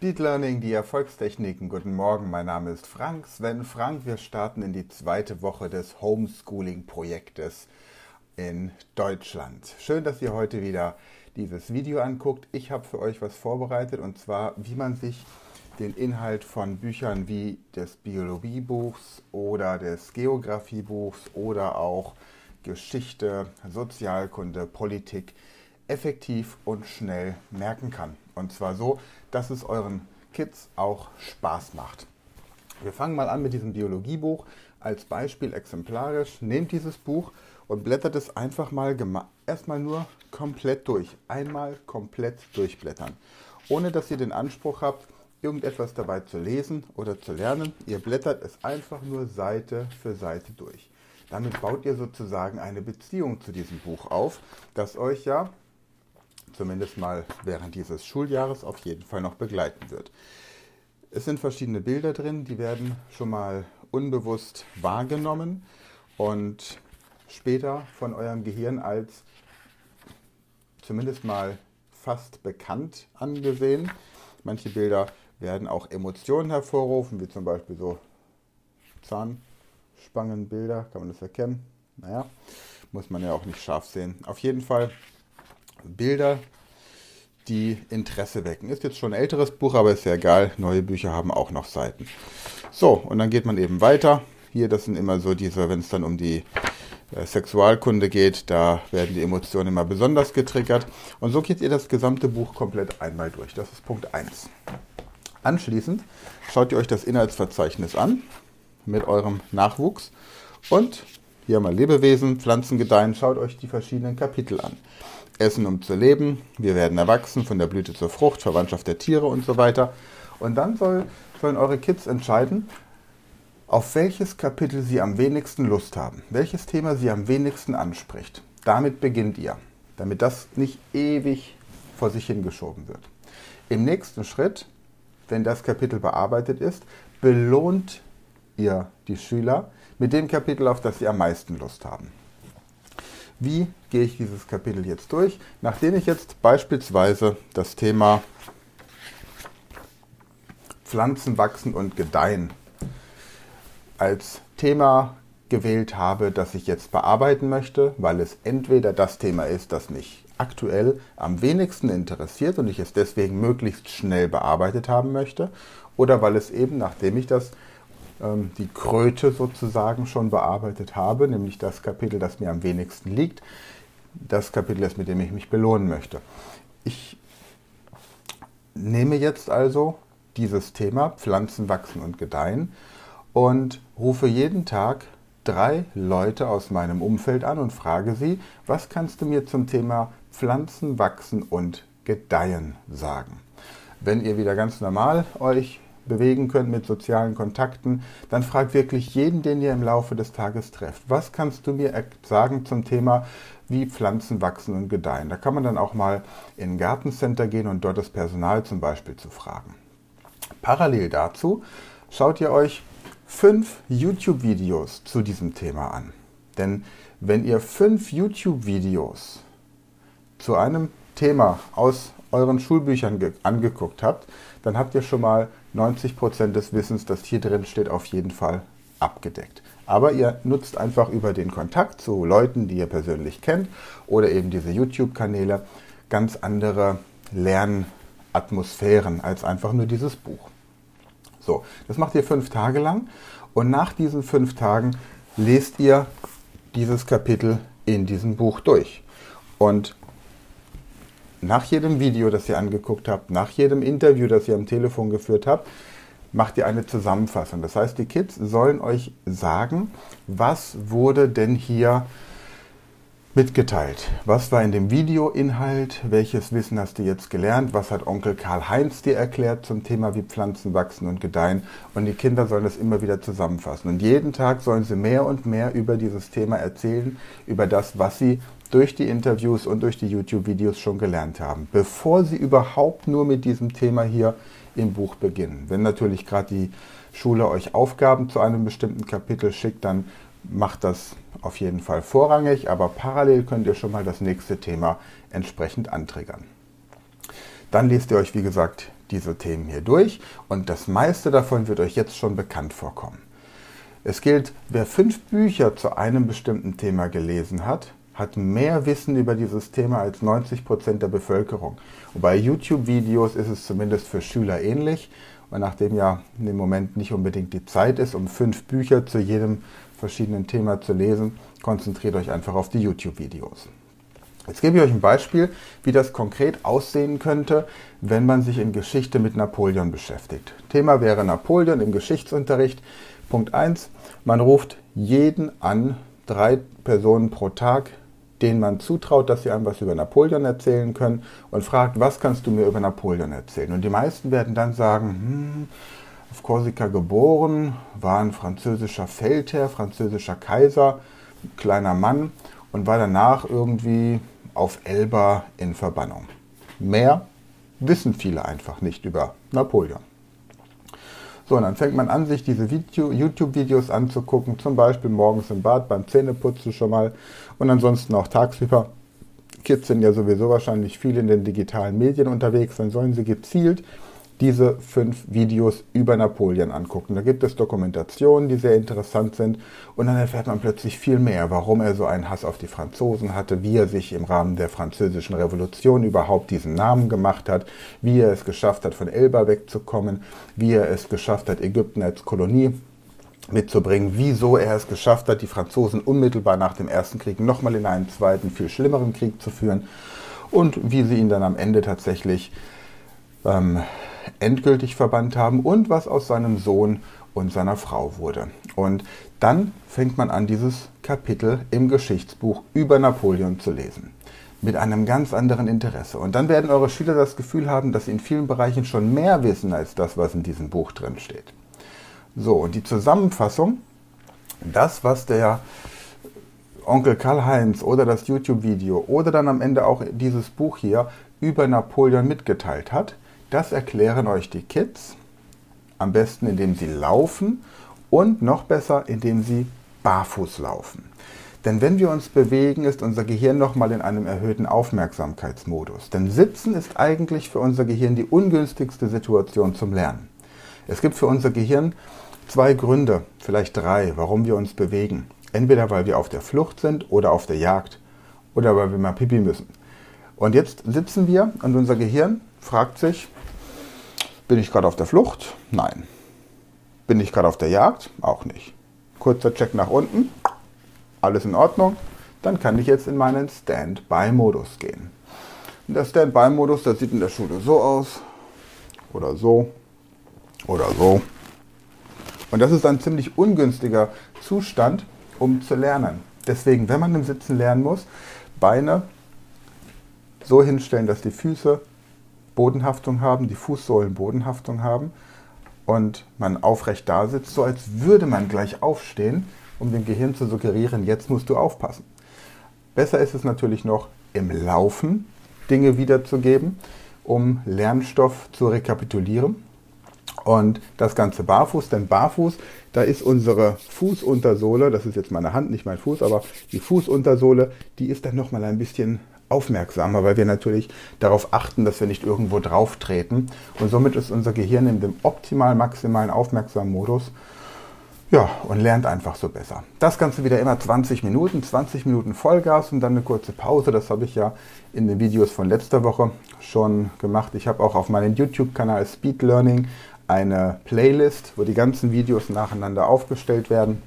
Speed Learning, die Erfolgstechniken. Guten Morgen, mein Name ist Frank, Sven Frank. Wir starten in die zweite Woche des Homeschooling-Projektes in Deutschland. Schön, dass ihr heute wieder dieses Video anguckt. Ich habe für euch was vorbereitet und zwar, wie man sich den Inhalt von Büchern wie des Biologiebuchs oder des Geografiebuchs oder auch Geschichte, Sozialkunde, Politik effektiv und schnell merken kann. Und zwar so, dass es euren Kids auch Spaß macht. Wir fangen mal an mit diesem Biologiebuch. Als Beispiel exemplarisch, nehmt dieses Buch und blättert es einfach mal erstmal nur komplett durch. Einmal komplett durchblättern. Ohne dass ihr den Anspruch habt, irgendetwas dabei zu lesen oder zu lernen. Ihr blättert es einfach nur Seite für Seite durch. Damit baut ihr sozusagen eine Beziehung zu diesem Buch auf, das euch ja zumindest mal während dieses Schuljahres auf jeden Fall noch begleiten wird. Es sind verschiedene Bilder drin, die werden schon mal unbewusst wahrgenommen und später von eurem Gehirn als zumindest mal fast bekannt angesehen. Manche Bilder werden auch Emotionen hervorrufen, wie zum Beispiel so Zahnspangenbilder, kann man das erkennen? Naja, muss man ja auch nicht scharf sehen. Auf jeden Fall Bilder, die Interesse wecken. Ist jetzt schon ein älteres Buch, aber ist ja egal. Neue Bücher haben auch noch Seiten. So, und dann geht man eben weiter. Hier, das sind immer so diese, wenn es dann um die äh, Sexualkunde geht, da werden die Emotionen immer besonders getriggert. Und so geht ihr das gesamte Buch komplett einmal durch. Das ist Punkt 1. Anschließend schaut ihr euch das Inhaltsverzeichnis an mit eurem Nachwuchs und hier mal Lebewesen, Pflanzen gedeihen, schaut euch die verschiedenen Kapitel an. Essen um zu leben, wir werden erwachsen, von der Blüte zur Frucht, Verwandtschaft der Tiere und so weiter. Und dann soll, sollen eure Kids entscheiden, auf welches Kapitel sie am wenigsten Lust haben, welches Thema sie am wenigsten anspricht. Damit beginnt ihr, damit das nicht ewig vor sich hingeschoben wird. Im nächsten Schritt, wenn das Kapitel bearbeitet ist, belohnt ihr die Schüler mit dem Kapitel, auf das sie am meisten Lust haben. Wie gehe ich dieses Kapitel jetzt durch? Nachdem ich jetzt beispielsweise das Thema Pflanzen wachsen und gedeihen als Thema gewählt habe, das ich jetzt bearbeiten möchte, weil es entweder das Thema ist, das mich aktuell am wenigsten interessiert und ich es deswegen möglichst schnell bearbeitet haben möchte, oder weil es eben, nachdem ich das die Kröte sozusagen schon bearbeitet habe, nämlich das Kapitel, das mir am wenigsten liegt, das Kapitel ist, mit dem ich mich belohnen möchte. Ich nehme jetzt also dieses Thema Pflanzen wachsen und gedeihen und rufe jeden Tag drei Leute aus meinem Umfeld an und frage sie, was kannst du mir zum Thema Pflanzen wachsen und gedeihen sagen? Wenn ihr wieder ganz normal euch bewegen könnt mit sozialen Kontakten, dann fragt wirklich jeden, den ihr im Laufe des Tages trefft. Was kannst du mir sagen zum Thema, wie Pflanzen wachsen und gedeihen? Da kann man dann auch mal in ein Gartencenter gehen und dort das Personal zum Beispiel zu fragen. Parallel dazu schaut ihr euch fünf YouTube-Videos zu diesem Thema an. Denn wenn ihr fünf YouTube-Videos zu einem Thema aus euren Schulbüchern angeguckt habt, dann habt ihr schon mal 90% des Wissens, das hier drin steht, auf jeden Fall abgedeckt. Aber ihr nutzt einfach über den Kontakt zu Leuten, die ihr persönlich kennt oder eben diese YouTube-Kanäle ganz andere Lernatmosphären als einfach nur dieses Buch. So, das macht ihr fünf Tage lang und nach diesen fünf Tagen lest ihr dieses Kapitel in diesem Buch durch. Und nach jedem Video, das ihr angeguckt habt, nach jedem Interview, das ihr am Telefon geführt habt, macht ihr eine Zusammenfassung. Das heißt, die Kids sollen euch sagen, was wurde denn hier mitgeteilt. Was war in dem Videoinhalt? Welches Wissen hast du jetzt gelernt? Was hat Onkel Karl-Heinz dir erklärt zum Thema, wie Pflanzen wachsen und gedeihen? Und die Kinder sollen das immer wieder zusammenfassen. Und jeden Tag sollen sie mehr und mehr über dieses Thema erzählen, über das, was sie durch die Interviews und durch die YouTube-Videos schon gelernt haben, bevor sie überhaupt nur mit diesem Thema hier im Buch beginnen. Wenn natürlich gerade die Schule euch Aufgaben zu einem bestimmten Kapitel schickt, dann macht das auf jeden Fall vorrangig, aber parallel könnt ihr schon mal das nächste Thema entsprechend antriggern. Dann lest ihr euch, wie gesagt, diese Themen hier durch und das meiste davon wird euch jetzt schon bekannt vorkommen. Es gilt, wer fünf Bücher zu einem bestimmten Thema gelesen hat, hat mehr Wissen über dieses Thema als 90 Prozent der Bevölkerung. Und bei YouTube-Videos ist es zumindest für Schüler ähnlich. Und nachdem ja im Moment nicht unbedingt die Zeit ist, um fünf Bücher zu jedem verschiedenen Thema zu lesen, konzentriert euch einfach auf die YouTube-Videos. Jetzt gebe ich euch ein Beispiel, wie das konkret aussehen könnte, wenn man sich in Geschichte mit Napoleon beschäftigt. Thema wäre Napoleon im Geschichtsunterricht. Punkt 1. Man ruft jeden an, drei Personen pro Tag, denen man zutraut, dass sie einem was über Napoleon erzählen können und fragt, was kannst du mir über Napoleon erzählen? Und die meisten werden dann sagen, hm, auf Korsika geboren, war ein französischer Feldherr, französischer Kaiser, kleiner Mann und war danach irgendwie auf Elba in Verbannung. Mehr wissen viele einfach nicht über Napoleon. So, und dann fängt man an, sich diese YouTube-Videos anzugucken, zum Beispiel morgens im Bad beim Zähneputzen schon mal und ansonsten auch tagsüber. Kids sind ja sowieso wahrscheinlich viel in den digitalen Medien unterwegs, dann sollen sie gezielt diese fünf Videos über Napoleon angucken. Da gibt es Dokumentationen, die sehr interessant sind und dann erfährt man plötzlich viel mehr, warum er so einen Hass auf die Franzosen hatte, wie er sich im Rahmen der französischen Revolution überhaupt diesen Namen gemacht hat, wie er es geschafft hat, von Elba wegzukommen, wie er es geschafft hat, Ägypten als Kolonie mitzubringen, wieso er es geschafft hat, die Franzosen unmittelbar nach dem Ersten Krieg nochmal in einen zweiten, viel schlimmeren Krieg zu führen und wie sie ihn dann am Ende tatsächlich ähm, endgültig verbannt haben und was aus seinem Sohn und seiner Frau wurde. Und dann fängt man an, dieses Kapitel im Geschichtsbuch über Napoleon zu lesen. Mit einem ganz anderen Interesse. Und dann werden eure Schüler das Gefühl haben, dass sie in vielen Bereichen schon mehr wissen als das, was in diesem Buch drin steht. So, und die Zusammenfassung, das, was der Onkel Karl-Heinz oder das YouTube-Video oder dann am Ende auch dieses Buch hier über Napoleon mitgeteilt hat, das erklären euch die Kids am besten, indem sie laufen und noch besser, indem sie barfuß laufen. Denn wenn wir uns bewegen, ist unser Gehirn nochmal in einem erhöhten Aufmerksamkeitsmodus. Denn Sitzen ist eigentlich für unser Gehirn die ungünstigste Situation zum Lernen. Es gibt für unser Gehirn zwei Gründe, vielleicht drei, warum wir uns bewegen. Entweder weil wir auf der Flucht sind oder auf der Jagd oder weil wir mal pipi müssen. Und jetzt sitzen wir und unser Gehirn fragt sich, bin ich gerade auf der Flucht? Nein. Bin ich gerade auf der Jagd? Auch nicht. Kurzer Check nach unten. Alles in Ordnung. Dann kann ich jetzt in meinen Standby-Modus gehen. Und der Standby-Modus, der sieht in der Schule so aus. Oder so. Oder so. Und das ist ein ziemlich ungünstiger Zustand, um zu lernen. Deswegen, wenn man im Sitzen lernen muss, Beine so hinstellen, dass die Füße Bodenhaftung haben, die Fußsohlen Bodenhaftung haben und man aufrecht da sitzt, so als würde man gleich aufstehen, um dem Gehirn zu suggerieren, jetzt musst du aufpassen. Besser ist es natürlich noch im Laufen Dinge wiederzugeben, um Lernstoff zu rekapitulieren. Und das Ganze barfuß, denn barfuß, da ist unsere Fußuntersohle, das ist jetzt meine Hand, nicht mein Fuß, aber die Fußuntersohle, die ist dann nochmal ein bisschen aufmerksamer, weil wir natürlich darauf achten, dass wir nicht irgendwo drauf treten. Und somit ist unser Gehirn in dem optimal maximalen aufmerksamen Modus. Ja, und lernt einfach so besser. Das Ganze wieder immer 20 Minuten, 20 Minuten Vollgas und dann eine kurze Pause. Das habe ich ja in den Videos von letzter Woche schon gemacht. Ich habe auch auf meinem YouTube-Kanal Speed Learning eine Playlist, wo die ganzen Videos nacheinander aufgestellt werden.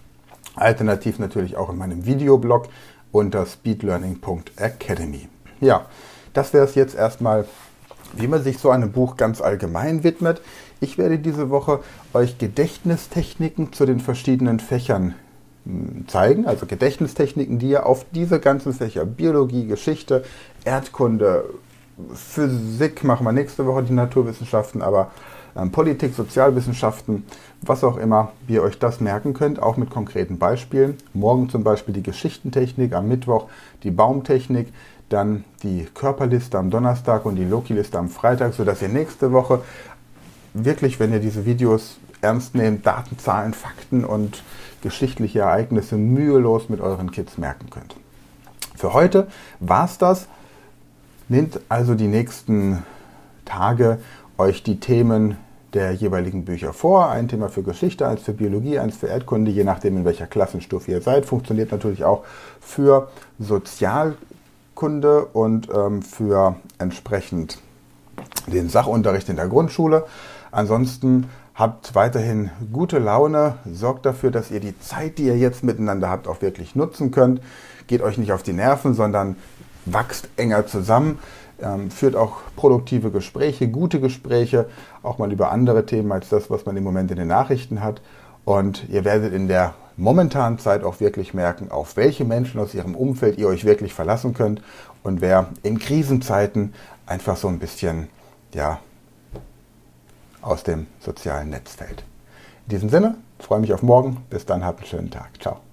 Alternativ natürlich auch in meinem Videoblog unter speedlearning.academy. Ja, das wäre es jetzt erstmal, wie man sich so einem Buch ganz allgemein widmet. Ich werde diese Woche euch Gedächtnistechniken zu den verschiedenen Fächern hm, zeigen, also Gedächtnistechniken, die ihr auf diese ganzen Fächer, Biologie, Geschichte, Erdkunde, Physik machen wir nächste Woche, die Naturwissenschaften, aber ähm, Politik, Sozialwissenschaften, was auch immer, wie ihr euch das merken könnt, auch mit konkreten Beispielen. Morgen zum Beispiel die Geschichtentechnik, am Mittwoch die Baumtechnik, dann die Körperliste am Donnerstag und die Loki-Liste am Freitag, sodass ihr nächste Woche wirklich, wenn ihr diese Videos ernst nehmt, Daten, Zahlen, Fakten und geschichtliche Ereignisse mühelos mit euren Kids merken könnt. Für heute war es das. Nehmt also die nächsten Tage euch die Themen der jeweiligen Bücher vor. Ein Thema für Geschichte, eins für Biologie, eins für Erdkunde, je nachdem in welcher Klassenstufe ihr seid. Funktioniert natürlich auch für Sozialkunde und ähm, für entsprechend den Sachunterricht in der Grundschule. Ansonsten habt weiterhin gute Laune, sorgt dafür, dass ihr die Zeit, die ihr jetzt miteinander habt, auch wirklich nutzen könnt. Geht euch nicht auf die Nerven, sondern wachst enger zusammen ähm, führt auch produktive Gespräche, gute Gespräche, auch mal über andere Themen als das, was man im Moment in den Nachrichten hat. Und ihr werdet in der momentanen Zeit auch wirklich merken, auf welche Menschen aus ihrem Umfeld ihr euch wirklich verlassen könnt und wer in Krisenzeiten einfach so ein bisschen, ja, aus dem sozialen Netz fällt. In diesem Sinne, freue mich auf morgen. Bis dann, habt einen schönen Tag. Ciao.